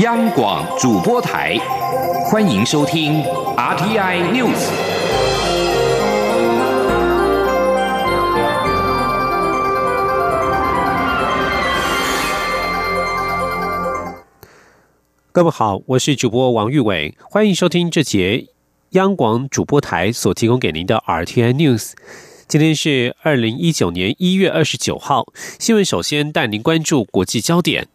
央广主播台，欢迎收听 RTI News。各位好，我是主播王玉伟，欢迎收听这节央广主播台所提供给您的 RTI News。今天是二零一九年一月二十九号，新闻首先带您关注国际焦点。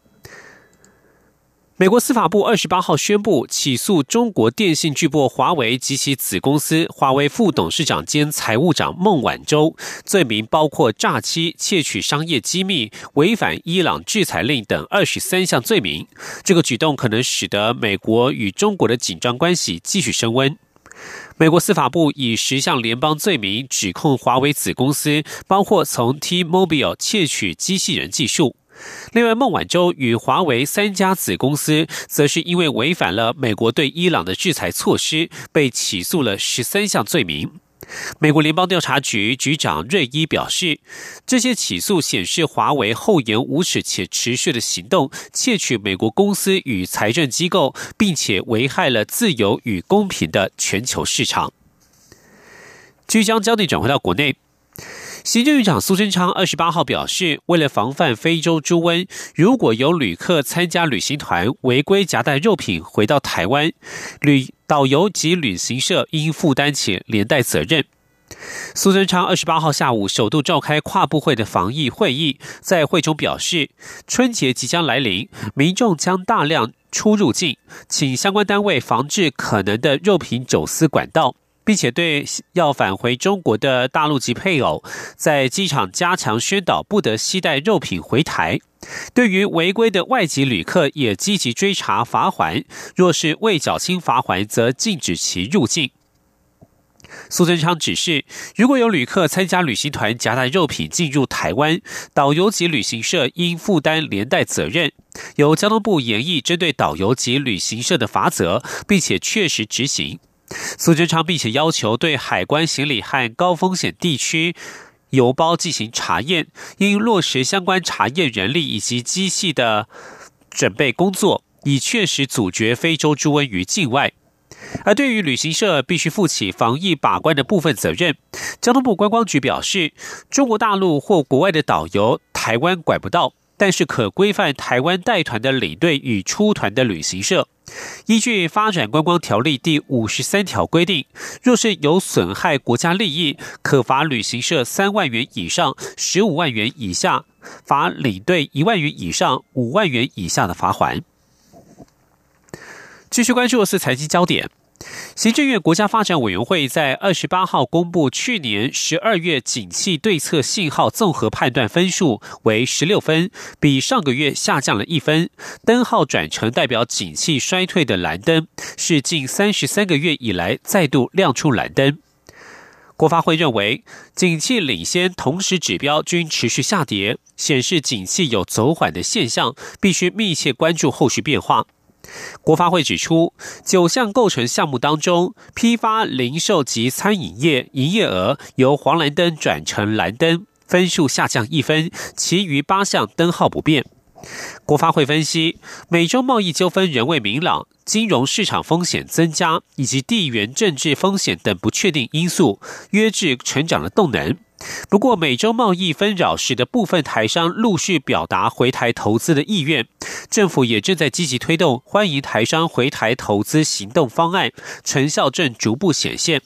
美国司法部二十八号宣布起诉中国电信巨擘华为及其子公司华为副董事长兼财务长孟晚舟，罪名包括诈欺、窃取商业机密、违反伊朗制裁令等二十三项罪名。这个举动可能使得美国与中国的紧张关系继续升温。美国司法部以十项联邦罪名指控华为子公司，包括从 T-Mobile 窃取机器人技术。另外，孟晚舟与华为三家子公司，则是因为违反了美国对伊朗的制裁措施，被起诉了十三项罪名。美国联邦调查局局长瑞伊表示，这些起诉显示华为厚颜无耻且持续的行动，窃取美国公司与财政机构，并且危害了自由与公平的全球市场。即将焦点转回到国内。行政院长苏贞昌二十八号表示，为了防范非洲猪瘟，如果有旅客参加旅行团违规夹带肉品回到台湾，旅导游及旅行社应负担起连带责任。苏贞昌二十八号下午首度召开跨部会的防疫会议，在会中表示，春节即将来临，民众将大量出入境，请相关单位防治可能的肉品走私管道。并且对要返回中国的大陆籍配偶，在机场加强宣导，不得携带肉品回台。对于违规的外籍旅客，也积极追查罚还。若是未缴清罚还，则禁止其入境。苏贞昌指示，如果有旅客参加旅行团夹带肉品进入台湾，导游及旅行社应负担连带责任。由交通部研议针对导游及旅行社的罚则，并且确实执行。苏贞昌并且要求对海关行李和高风险地区邮包进行查验，应落实相关查验人力以及机器的准备工作，以确实阻绝非洲猪瘟于境外。而对于旅行社必须负起防疫把关的部分责任，交通部观光局表示，中国大陆或国外的导游，台湾管不到。但是可规范台湾带团的领队与出团的旅行社，依据《发展观光条例》第五十三条规定，若是有损害国家利益，可罚旅行社三万元以上十五万元以下，罚领队一万元以上五万元以下的罚款。继续关注的是财经焦点。行政院国家发展委员会在二十八号公布去年十二月景气对策信号综合判断分数为十六分，比上个月下降了一分，灯号转成代表景气衰退的蓝灯，是近三十三个月以来再度亮出蓝灯。国发会认为，景气领先同时指标均持续下跌，显示景气有走缓的现象，必须密切关注后续变化。国发会指出，九项构成项目当中，批发、零售及餐饮业营业额由黄蓝灯转成蓝灯，分数下降一分，其余八项灯号不变。国发会分析，美洲贸易纠纷仍未明朗，金融市场风险增加，以及地缘政治风险等不确定因素，约制成长的动能。不过，美洲贸易纷扰使得部分台商陆续表达回台投资的意愿，政府也正在积极推动欢迎台商回台投资行动方案，成效正逐步显现。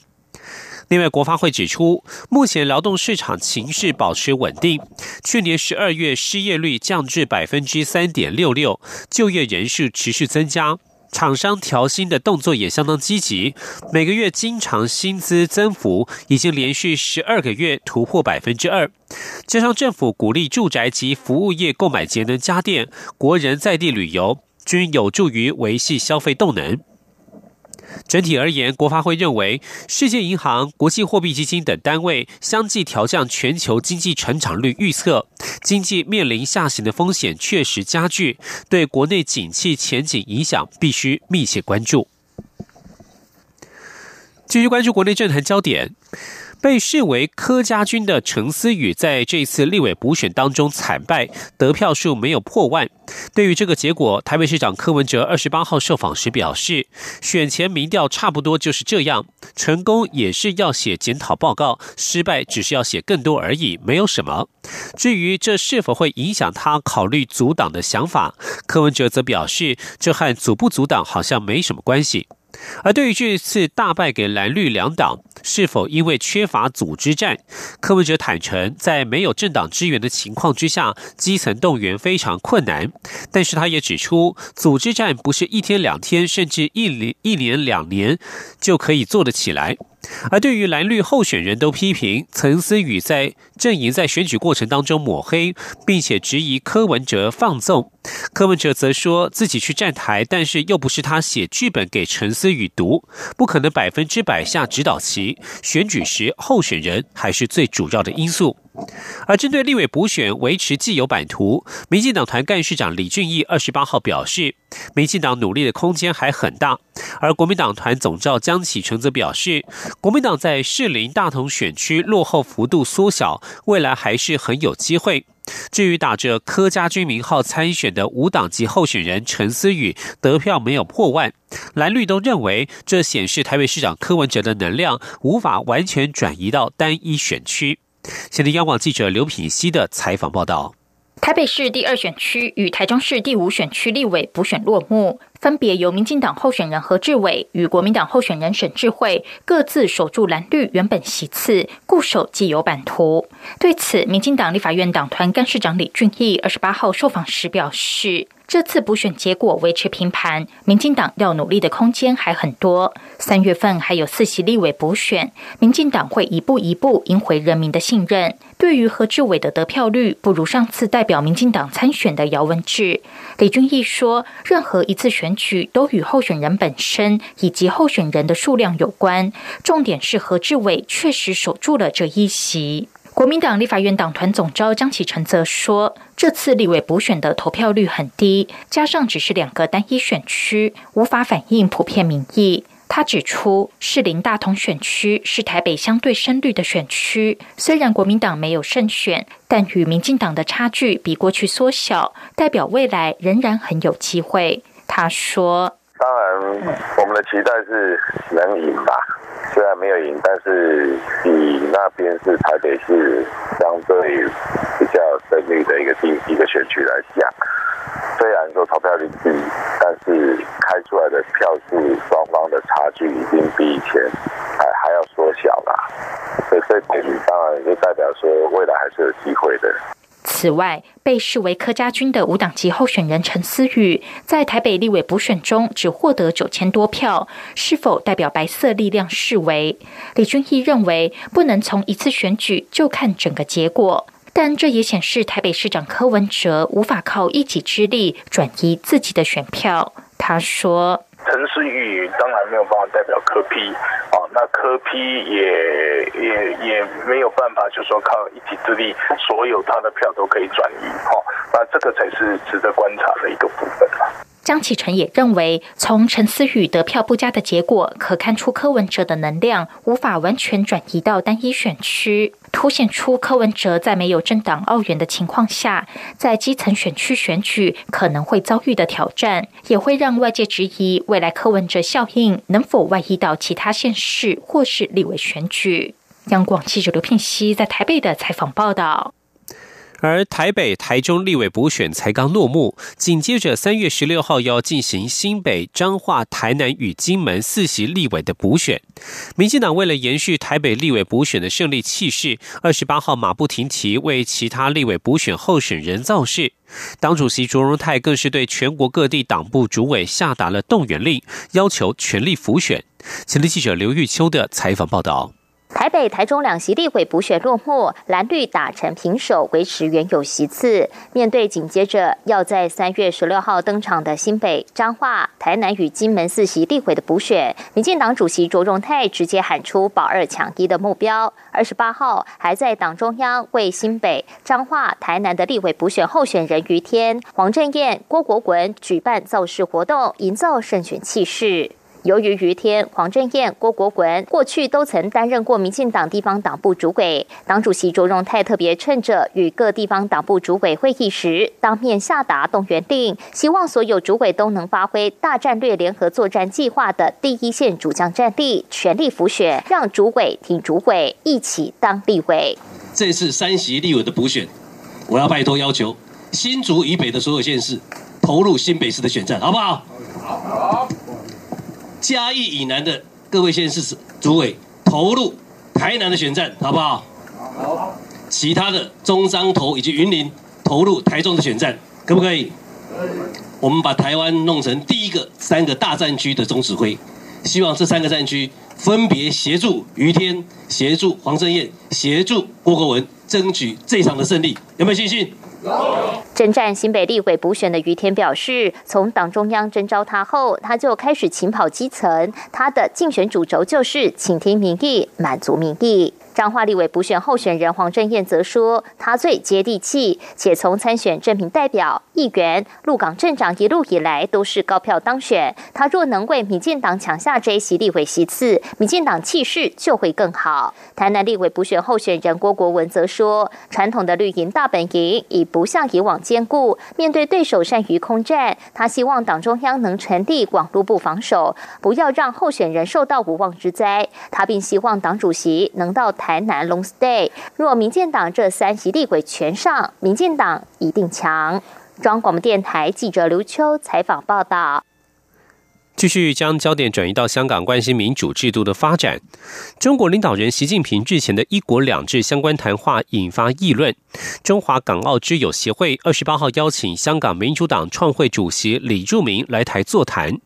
另外，国发会指出，目前劳动市场情势保持稳定，去年十二月失业率降至百分之三点六六，就业人数持续增加。厂商调薪的动作也相当积极，每个月经常薪资增幅已经连续十二个月突破百分之二，加上政府鼓励住宅及服务业购买节能家电，国人在地旅游，均有助于维系消费动能。整体而言，国发会认为，世界银行、国际货币基金等单位相继调降全球经济成长率预测，经济面临下行的风险确实加剧，对国内景气前景影响必须密切关注。继续关注国内政坛焦点。被视为柯家军的陈思宇在这次立委补选当中惨败，得票数没有破万。对于这个结果，台北市长柯文哲二十八号受访时表示，选前民调差不多就是这样，成功也是要写检讨报告，失败只是要写更多而已，没有什么。至于这是否会影响他考虑阻挡的想法，柯文哲则表示，这和阻不阻挡好像没什么关系。而对于这次大败给蓝绿两党，是否因为缺乏组织战？柯文哲坦诚，在没有政党支援的情况之下，基层动员非常困难。但是他也指出，组织战不是一天两天，甚至一年一年两年就可以做得起来。而对于蓝绿候选人都批评陈思宇在阵营在选举过程当中抹黑，并且质疑柯文哲放纵。柯文哲则说自己去站台，但是又不是他写剧本给陈思宇读，不可能百分之百下指导棋。选举时候选人还是最主要的因素。而针对立委补选维持既有版图，民进党团干事长李俊毅二十八号表示，民进党努力的空间还很大。而国民党团总召江启臣则表示，国民党在士林大同选区落后幅度缩小，未来还是很有机会。至于打着柯家军名号参选的无党籍候选人陈思宇得票没有破万，蓝绿都认为这显示台北市长柯文哲的能量无法完全转移到单一选区。现在，央广记者刘品熙的采访报道：台北市第二选区与台中市第五选区立委补选落幕，分别由民进党候选人何志伟与国民党候选人沈智慧各自守住蓝绿原本席次，固守既有版图。对此，民进党立法院党团干事长李俊毅二十八号受访时表示。这次补选结果维持平盘，民进党要努力的空间还很多。三月份还有四席立委补选，民进党会一步一步赢回人民的信任。对于何志伟的得票率不如上次代表民进党参选的姚文智，李俊毅说，任何一次选举都与候选人本身以及候选人的数量有关，重点是何志伟确实守住了这一席。国民党立法院党团总召张启成则说，这次立委补选的投票率很低，加上只是两个单一选区，无法反映普遍民意。他指出，士林大同选区是台北相对深绿的选区，虽然国民党没有胜选，但与民进党的差距比过去缩小，代表未来仍然很有机会。他说：“当然，我们的期待是能赢吧。”虽然没有赢，但是以那边是台北市相对比较胜利的一个地一个选区来讲，虽然说投票率低，但是开出来的票数双方的差距已经比以前还还要缩小了，所以这点当然就代表说未来还是有机会的。此外，被视为柯家军的无党籍候选人陈思宇，在台北立委补选中只获得九千多票，是否代表白色力量示威？李俊毅认为，不能从一次选举就看整个结果，但这也显示台北市长柯文哲无法靠一己之力转移自己的选票。他说。陈思宇当然没有办法代表柯批，那科批也也也没有办法，就说靠一己之力，所有他的票都可以转移，哦，那这个才是值得观察的一个部分张启臣也认为，从陈思宇得票不佳的结果，可看出柯文哲的能量无法完全转移到单一选区，凸显出柯文哲在没有政党澳元的情况下，在基层选区选举可能会遭遇的挑战，也会让外界质疑未来柯文哲效应能否外溢到其他县市或是立委选举。央广记者刘聘熙在台北的采访报道。而台北、台中立委补选才刚落幕，紧接着三月十六号要进行新北、彰化、台南与金门四席立委的补选。民进党为了延续台北立委补选的胜利气势，二十八号马不停蹄为其他立委补选候选人造势。党主席卓荣泰更是对全国各地党部主委下达了动员令，要求全力辅选。前立记者刘玉秋的采访报道。台北、台中两席立委补选落幕，蓝绿打成平手，维持原有席次。面对紧接着要在三月十六号登场的新北、彰化、台南与金门四席立委的补选，民进党主席卓荣泰直接喊出保二抢一的目标。二十八号还在党中央为新北、彰化、台南的立委补选候选人于天、黄正燕、郭国文举办造势活动，营造胜选气势。由于于天、黄振燕、郭国文过去都曾担任过民进党地方党部主委，党主席卓荣泰特别趁着与各地方党部主委会议时，当面下达动员令，希望所有主委都能发挥大战略联合作战计划的第一线主将战力，全力辅选，让主委挺主委，一起当立委。这次三席立委的补选，我要拜托要求新竹以北的所有县市投入新北市的选战，好不好？好。嘉义以南的各位县市主委投入台南的选战，好不好？好。其他的中彰投以及云林投入台中的选战，可不可以？可以。我们把台湾弄成第一个三个大战区的总指挥，希望这三个战区分别协助于天、协助黄正彦、协助郭国文，争取这场的胜利，有没有信心？征战新北立委补选的于天表示，从党中央征召他后，他就开始勤跑基层，他的竞选主轴就是倾听民意，满足民意。彰化立委补选候选人黄正燕则说，他最接地气，且从参选政民代表、议员、鹿港镇长一路以来都是高票当选。他若能为民进党抢下这一席立委席次，民进党气势就会更好。台南立委补选候选人郭国文则说，传统的绿营大本营已不像以往坚固，面对对手善于空战，他希望党中央能传递广路部防守，不要让候选人受到无妄之灾。他并希望党主席能到台。台南 Long Stay，若民进党这三席立委全上，民进党一定强。中央广播电台记者刘秋采访报道。继续将焦点转移到香港，关心民主制度的发展。中国领导人习近平日前的一国两制相关谈话引发议论。中华港澳之友协会二十八号邀请香港民主党创会主席李柱铭来台座谈。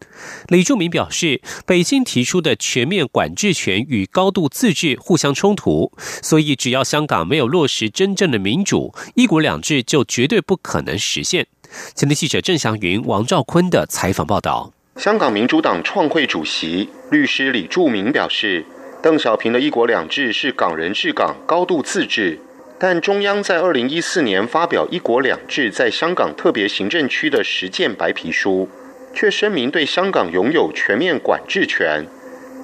李柱铭表示，北京提出的全面管制权与高度自治互相冲突，所以只要香港没有落实真正的民主，一国两制就绝对不可能实现。前天记者郑祥云、王兆坤的采访报道。香港民主党创会主席律师李柱铭表示，邓小平的一国两制是港人治港、高度自治，但中央在二零一四年发表一国两制在香港特别行政区的实践白皮书，却声明对香港拥有全面管制权。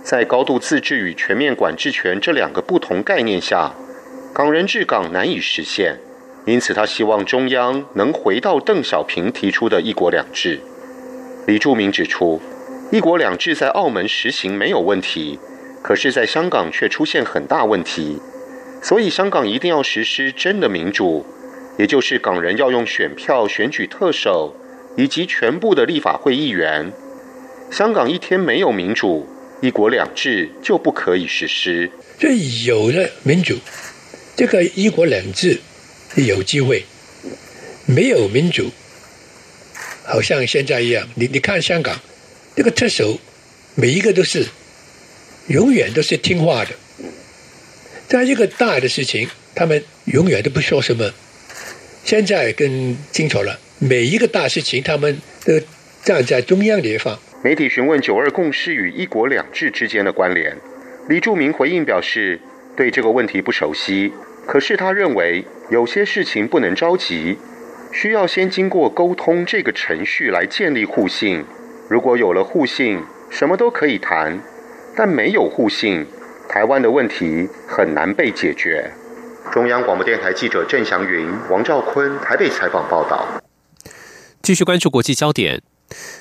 在高度自治与全面管制权这两个不同概念下，港人治港难以实现，因此他希望中央能回到邓小平提出的一国两制。李柱铭指出，一国两制在澳门实行没有问题，可是，在香港却出现很大问题，所以香港一定要实施真的民主，也就是港人要用选票选举特首以及全部的立法会议员。香港一天没有民主，一国两制就不可以实施。这有了民主，这个一国两制有机会；没有民主。好像现在一样，你你看香港，这个特首每一个都是永远都是听话的，在一个大的事情，他们永远都不说什么。现在更清楚了，每一个大事情，他们都站在中央地方。媒体询问“九二共识”与“一国两制”之间的关联，李柱铭回应表示，对这个问题不熟悉，可是他认为有些事情不能着急。需要先经过沟通这个程序来建立互信。如果有了互信，什么都可以谈；但没有互信，台湾的问题很难被解决。中央广播电台记者郑祥云、王兆坤台北采访报道。继续关注国际焦点。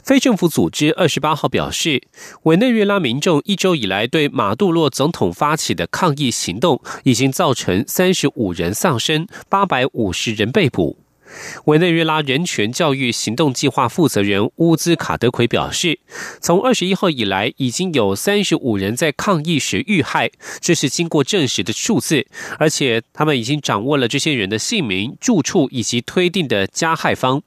非政府组织二十八号表示，委内瑞拉民众一周以来对马杜罗总统发起的抗议行动，已经造成三十五人丧生，八百五十人被捕。委内瑞拉人权教育行动计划负责人乌兹卡德奎表示，从二十一号以来，已经有三十五人在抗议时遇害，这是经过证实的数字，而且他们已经掌握了这些人的姓名、住处以及推定的加害方。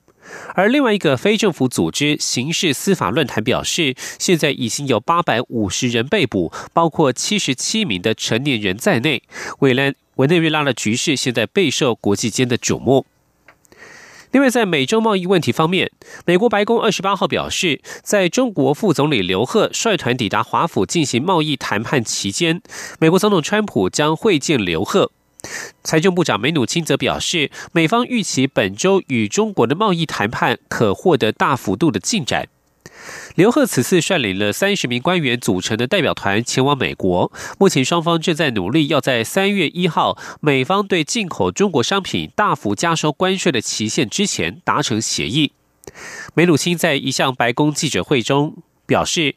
而另外一个非政府组织刑事司法论坛表示，现在已经有八百五十人被捕，包括七十七名的成年人在内。委内委内瑞拉的局势现在备受国际间的瞩目。另外，在美洲贸易问题方面，美国白宫二十八号表示，在中国副总理刘鹤率团抵达华府进行贸易谈判期间，美国总统川普将会见刘鹤。财政部长梅努钦则表示，美方预期本周与中国的贸易谈判可获得大幅度的进展。刘鹤此次率领了三十名官员组成的代表团前往美国，目前双方正在努力要在三月一号美方对进口中国商品大幅加收关税的期限之前达成协议。梅鲁钦在一项白宫记者会中表示，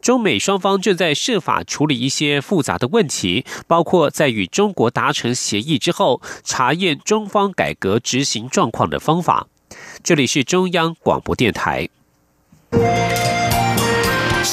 中美双方正在设法处理一些复杂的问题，包括在与中国达成协议之后查验中方改革执行状况的方法。这里是中央广播电台。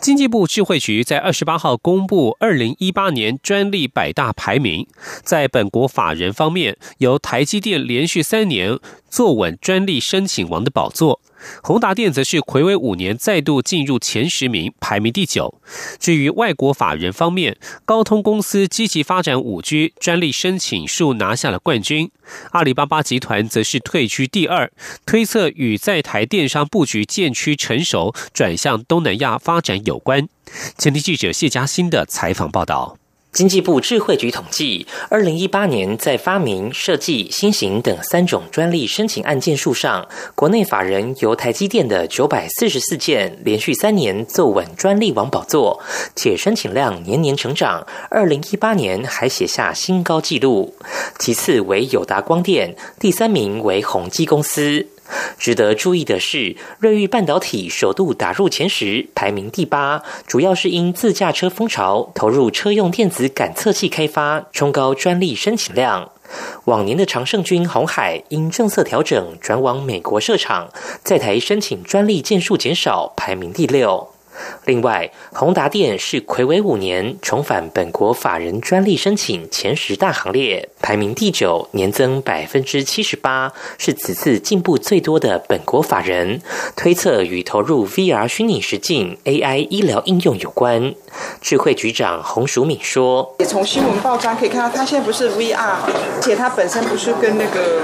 经济部智慧局在二十八号公布二零一八年专利百大排名，在本国法人方面，由台积电连续三年坐稳专利申请王的宝座。宏达电则是魁违五年再度进入前十名，排名第九。至于外国法人方面，高通公司积极发展五 G 专利申请数拿下了冠军，阿里巴巴集团则是退居第二。推测与在台电商布局渐趋成熟，转向东南亚发展有关。前天记者谢嘉欣的采访报道。经济部智慧局统计，二零一八年在发明、设计、新型等三种专利申请案件数上，国内法人由台积电的九百四十四件，连续三年坐稳专利王宝座，且申请量年年成长。二零一八年还写下新高纪录。其次为友达光电，第三名为宏基公司。值得注意的是，瑞昱半导体首度打入前十，排名第八，主要是因自驾车风潮投入车用电子感测器开发，冲高专利申请量。往年的常胜军红海因政策调整转往美国设厂，在台申请专利件数减少，排名第六。另外，宏达电是魁违五年重返本国法人专利申请前十大行列，排名第九，年增百分之七十八，是此次进步最多的本国法人。推测与投入 VR 虚拟实境、AI 医疗应用有关。智慧局长洪淑敏说：“也从新闻报章可以看到，他现在不是 VR，而且他本身不是跟那个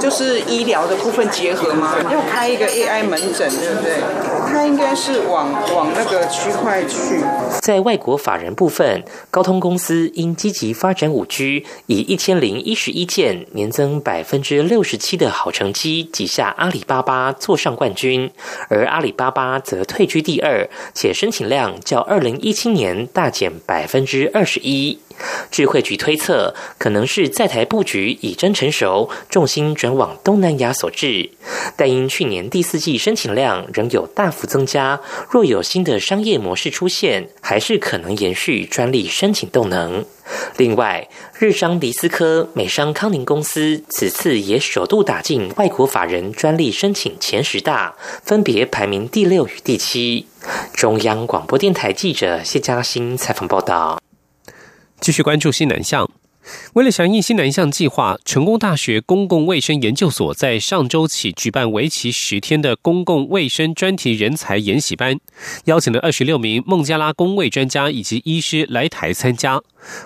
就是医疗的部分结合吗？又开一个 AI 门诊，对不对？他应该是往那个区块。”在外国法人部分，高通公司因积极发展五 G，以一千零一十一件，年增百分之六十七的好成绩，挤下阿里巴巴坐上冠军，而阿里巴巴则退居第二，且申请量较二零一七年大减百分之二十一。智慧局推测，可能是在台布局已臻成熟，重心转往东南亚所致。但因去年第四季申请量仍有大幅增加，若有新的商业模式出现，还是可能延续专利申请动能。另外，日商迪斯科、美商康宁公司此次也首度打进外国法人专利申请前十大，分别排名第六与第七。中央广播电台记者谢嘉欣采访报道。继续关注西南向。为了响应新南向计划，成功大学公共卫生研究所在上周起举办为期十天的公共卫生专题人才研习班，邀请了二十六名孟加拉公卫专家以及医师来台参加。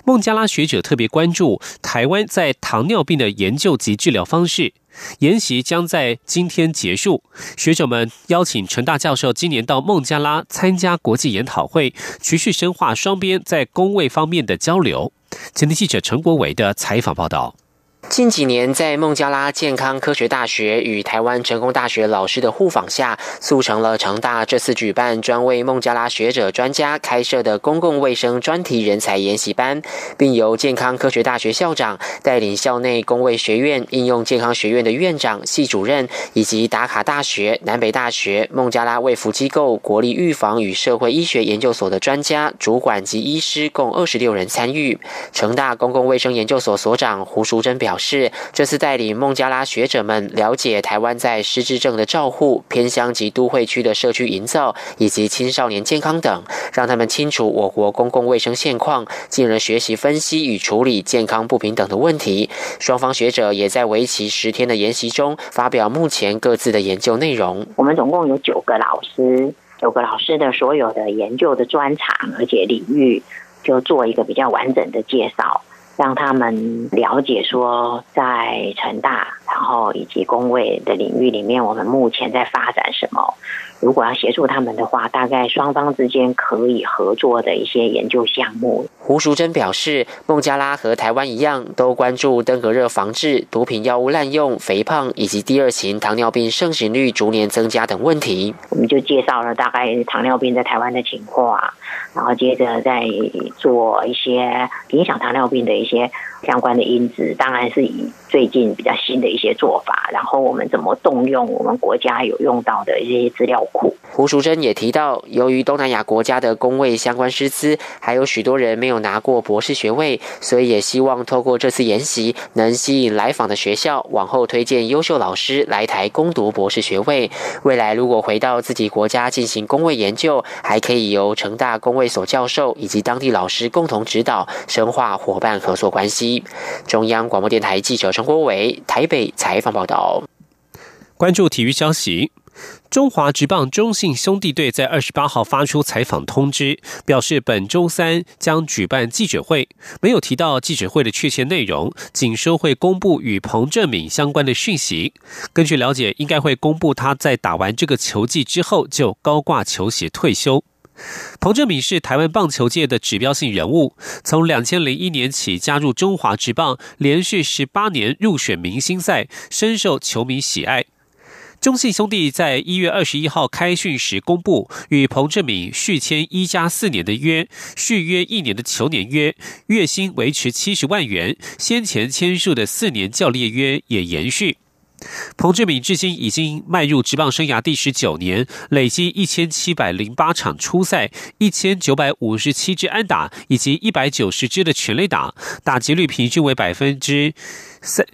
孟加拉学者特别关注台湾在糖尿病的研究及治疗方式。研习将在今天结束。学者们邀请陈大教授今年到孟加拉参加国际研讨会，持续深化双边在工位方面的交流。前天记者陈国伟的采访报道。近几年，在孟加拉健康科学大学与台湾成功大学老师的互访下，促成了成大这次举办专为孟加拉学者专家开设的公共卫生专题人才研习班，并由健康科学大学校长带领校内公卫学院、应用健康学院的院长、系主任，以及达卡大学、南北大学、孟加拉卫福机构国立预防与社会医学研究所的专家、主管及医师共二十六人参与。成大公共卫生研究所所长胡淑珍表。表示，这次带领孟加拉学者们了解台湾在失智症的照护、偏乡及都会区的社区营造以及青少年健康等，让他们清楚我国公共卫生现况，进而学习分析与处理健康不平等的问题。双方学者也在为期十天的研习中发表目前各自的研究内容。我们总共有九个老师，九个老师的所有的研究的专长而且领域。就做一个比较完整的介绍，让他们了解说在成大，然后以及工位的领域里面，我们目前在发展什么。如果要协助他们的话，大概双方之间可以合作的一些研究项目。胡淑珍表示，孟加拉和台湾一样，都关注登革热防治、毒品药物滥用、肥胖以及第二型糖尿病盛行率逐年增加等问题。我们就介绍了大概糖尿病在台湾的情况，然后接着再做一些影响糖尿病的一些相关的因子，当然是以最近比较新的一些做法，然后我们怎么动用我们国家有用到的一些资料库。胡淑珍也提到，由于东南亚国家的工位相关师资还有许多人没有拿过博士学位，所以也希望透过这次研习，能吸引来访的学校往后推荐优秀老师来台攻读博士学位。未来如果回到自己国家进行工位研究，还可以由成大工位所教授以及当地老师共同指导，深化伙伴合作关系。中央广播电台记者陈国伟台北采访报道。关注体育消息。中华职棒中信兄弟队在二十八号发出采访通知，表示本周三将举办记者会，没有提到记者会的确切内容，仅说会公布与彭正敏相关的讯息。根据了解，应该会公布他在打完这个球季之后就高挂球鞋退休。彭振敏是台湾棒球界的指标性人物，从两千零一年起加入中华职棒，连续十八年入选明星赛，深受球迷喜爱。中信兄弟在一月二十一号开训时公布，与彭振敏续签一加四年的约，续约一年的球年约，月薪维持七十万元。先前签署的四年教练约也延续。彭志敏至今已经迈入职棒生涯第十九年，累积一千七百零八场初赛，一千九百五十七支安打，以及一百九十支的全垒打，打击率平均为百分之三。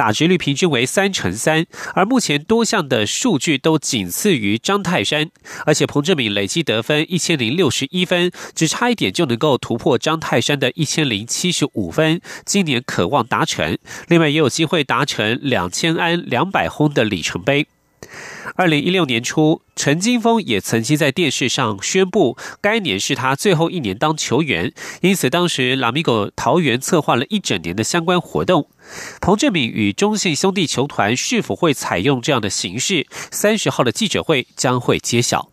打击率平均为三成三，而目前多项的数据都仅次于张泰山，而且彭正敏累计得分一千零六十一分，只差一点就能够突破张泰山的一千零七十五分，今年渴望达成，另外也有机会达成两千安两百轰的里程碑。二零一六年初，陈金峰也曾经在电视上宣布，该年是他最后一年当球员，因此当时拉米狗桃园策划了一整年的相关活动。彭志敏与中信兄弟球团是否会采用这样的形式？三十号的记者会将会揭晓。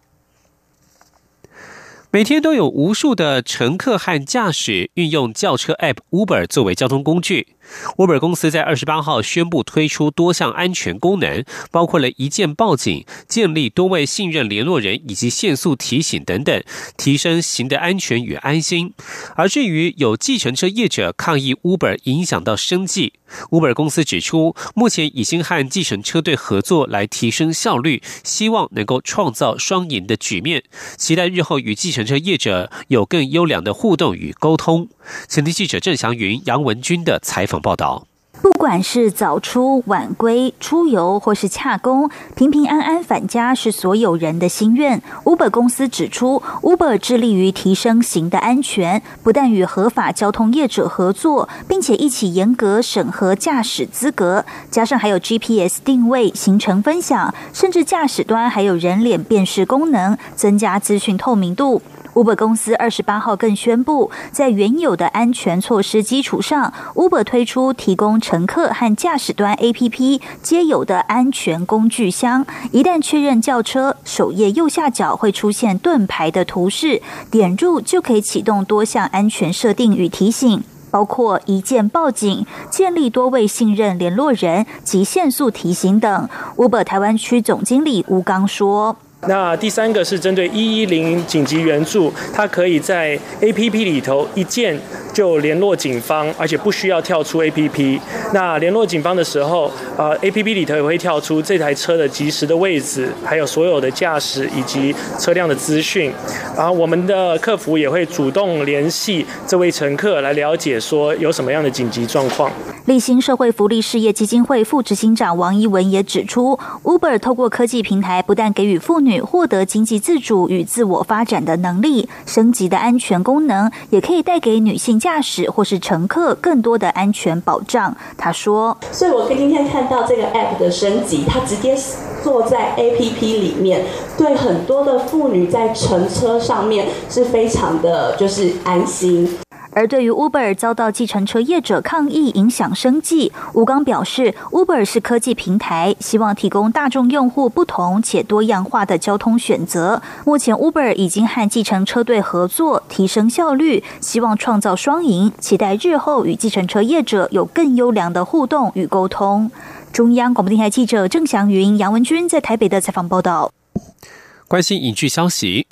每天都有无数的乘客和驾驶运用轿车 App Uber 作为交通工具。Uber 公司在二十八号宣布推出多项安全功能，包括了一键报警、建立多位信任联络人以及限速提醒等等，提升行的安全与安心。而至于有计程车业者抗议 Uber 影响到生计，Uber 公司指出，目前已经和计程车队合作来提升效率，希望能够创造双赢的局面，期待日后与计程车业者有更优良的互动与沟通。前天记者郑祥云、杨文军的采访报道。不管是早出晚归、出游或是洽工，平平安安返家是所有人的心愿。Uber 公司指出，Uber 致力于提升行的安全，不但与合法交通业者合作，并且一起严格审核驾驶资格，加上还有 GPS 定位、行程分享，甚至驾驶端还有人脸辨识功能，增加资讯透明度。Uber 公司二十八号更宣布，在原有的安全措施基础上，Uber 推出提供乘客和驾驶端 APP 皆有的安全工具箱。一旦确认轿车，首页右下角会出现盾牌的图示，点入就可以启动多项安全设定与提醒，包括一键报警、建立多位信任联络人及限速提醒等。Uber 台湾区总经理吴刚说。那第三个是针对一一零紧急援助，它可以在 A P P 里头一键就联络警方，而且不需要跳出 A P P。那联络警方的时候，呃，A P P 里头也会跳出这台车的及时的位置，还有所有的驾驶以及车辆的资讯。然后我们的客服也会主动联系这位乘客来了解说有什么样的紧急状况。立新社会福利事业基金会副执行长王一文也指出，Uber 透过科技平台，不但给予妇女获得经济自主与自我发展的能力，升级的安全功能，也可以带给女性驾驶或是乘客更多的安全保障。他说：“所以我今天看到这个 App 的升级，它直接坐在 APP 里面，对很多的妇女在乘车上面是非常的就是安心。”而对于 Uber 遭到计程车业者抗议影响生计，吴刚表示，Uber 是科技平台，希望提供大众用户不同且多样化的交通选择。目前 Uber 已经和计程车队合作，提升效率，希望创造双赢，期待日后与计程车业者有更优良的互动与沟通。中央广播电台记者郑祥云、杨文君在台北的采访报道。关心影剧消息。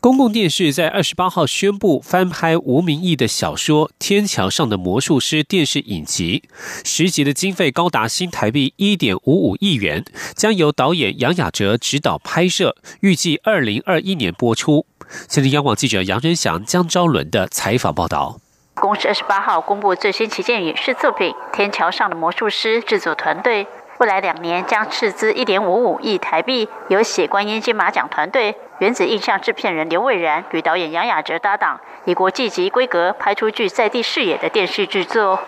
公共电视在二十八号宣布翻拍吴明义的小说《天桥上的魔术师》电视影集，十集的经费高达新台币一点五五亿元，将由导演杨雅哲执导拍摄，预计二零二一年播出。现在央广记者杨仁祥、江昭伦的采访报道。公司二十八号公布最新旗舰影视作品《天桥上的魔术师》制作团队。未来两年将斥资一点五五亿台币，由写观音金马奖团队、原子印象制片人刘蔚然与导演杨雅哲搭档，以国际级规格拍出具在地视野的电视制作。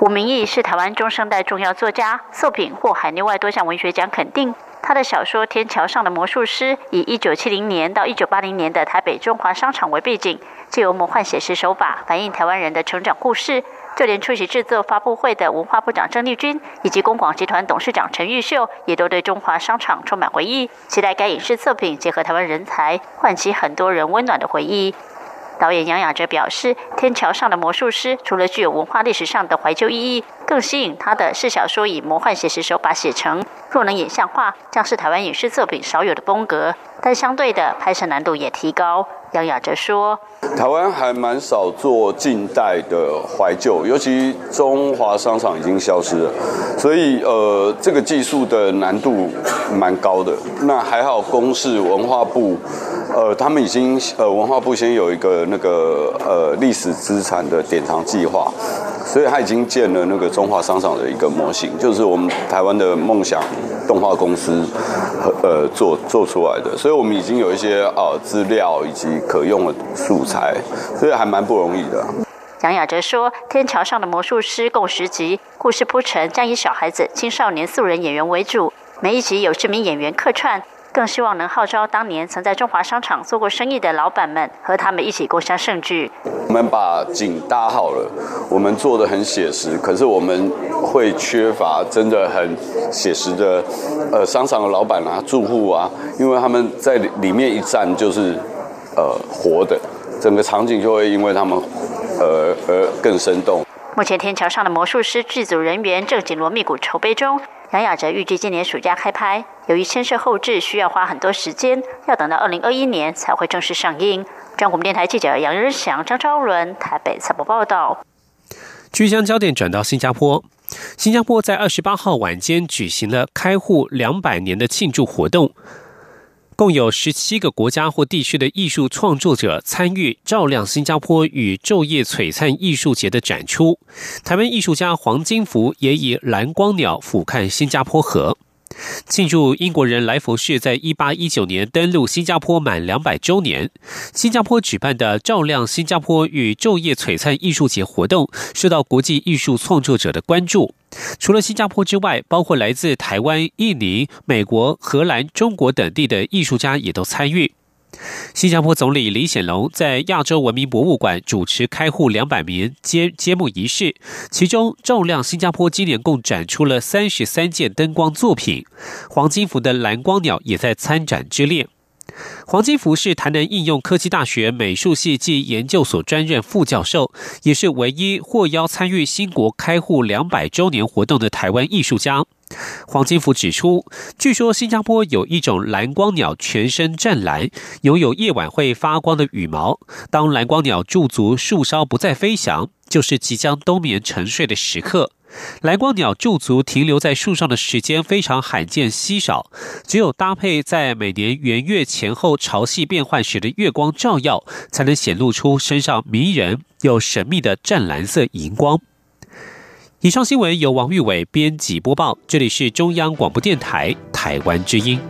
吴明义是台湾中生代重要作家，作品获海内外多项文学奖肯定。他的小说《天桥上的魔术师》以一九七零年到一九八零年的台北中华商场为背景，借由魔幻写实手法反映台湾人的成长故事。就连出席制作发布会的文化部长郑丽君以及公广集团董事长陈玉秀，也都对中华商场充满回忆，期待该影视作品结合台湾人才，唤起很多人温暖的回忆。导演杨雅哲表示，《天桥上的魔术师》除了具有文化历史上的怀旧意义，更吸引他的是小说以魔幻写实手法写成，若能影像化，将是台湾影视作品少有的风格，但相对的拍摄难度也提高。杨雅哲说：“台湾还蛮少做近代的怀旧，尤其中华商场已经消失了，所以呃，这个技术的难度蛮高的。那还好，公视文化部，呃，他们已经呃，文化部先有一个那个呃历史资产的典藏计划，所以他已经建了那个中华商场的一个模型，就是我们台湾的梦想动画公司呃做做出来的，所以我们已经有一些呃资料以及。”可用的素材，所以还蛮不容易的。杨雅哲说：“《天桥上的魔术师》共十集，故事铺陈将以小孩子、青少年素人演员为主，每一集有知名演员客串，更希望能号召当年曾在中华商场做过生意的老板们，和他们一起共襄盛举。我们把景搭好了，我们做的很写实，可是我们会缺乏真的很写实的呃商场的老板啊、住户啊，因为他们在里面一站就是。”呃，活的整个场景就会因为他们，呃，而更生动。目前《天桥上的魔术师》剧组人员正紧锣密鼓筹备中。杨雅哲预计今年暑假开拍，由于牵涉后置，需要花很多时间，要等到二零二一年才会正式上映。中国电台记者杨仁祥、张昭伦台北采播报道。据将焦点转到新加坡，新加坡在二十八号晚间举行了开户两百年的庆祝活动。共有十七个国家或地区的艺术创作者参与照亮新加坡与昼夜璀璨艺术节的展出。台湾艺术家黄金福也以蓝光鸟俯瞰新加坡河。庆祝英国人莱佛士在一八一九年登陆新加坡满两百周年，新加坡举办的“照亮新加坡”与昼夜璀璨艺术节活动受到国际艺术创作者的关注。除了新加坡之外，包括来自台湾、印尼、美国、荷兰、中国等地的艺术家也都参与。新加坡总理李显龙在亚洲文明博物馆主持开户两百名揭揭幕仪式，其中重量新加坡今年共展出了三十三件灯光作品，黄金福的蓝光鸟也在参展之列。黄金福是台南应用科技大学美术系暨研究所专任副教授，也是唯一获邀参与新国开户两百周年活动的台湾艺术家。黄金福指出，据说新加坡有一种蓝光鸟，全身湛蓝，拥有夜晚会发光的羽毛。当蓝光鸟驻足树梢不再飞翔，就是即将冬眠沉睡的时刻。蓝光鸟驻足停留在树上的时间非常罕见稀少，只有搭配在每年圆月前后潮汐变换时的月光照耀，才能显露出身上迷人又神秘的湛蓝色荧光。以上新闻由王玉伟编辑播报，这里是中央广播电台台湾之音。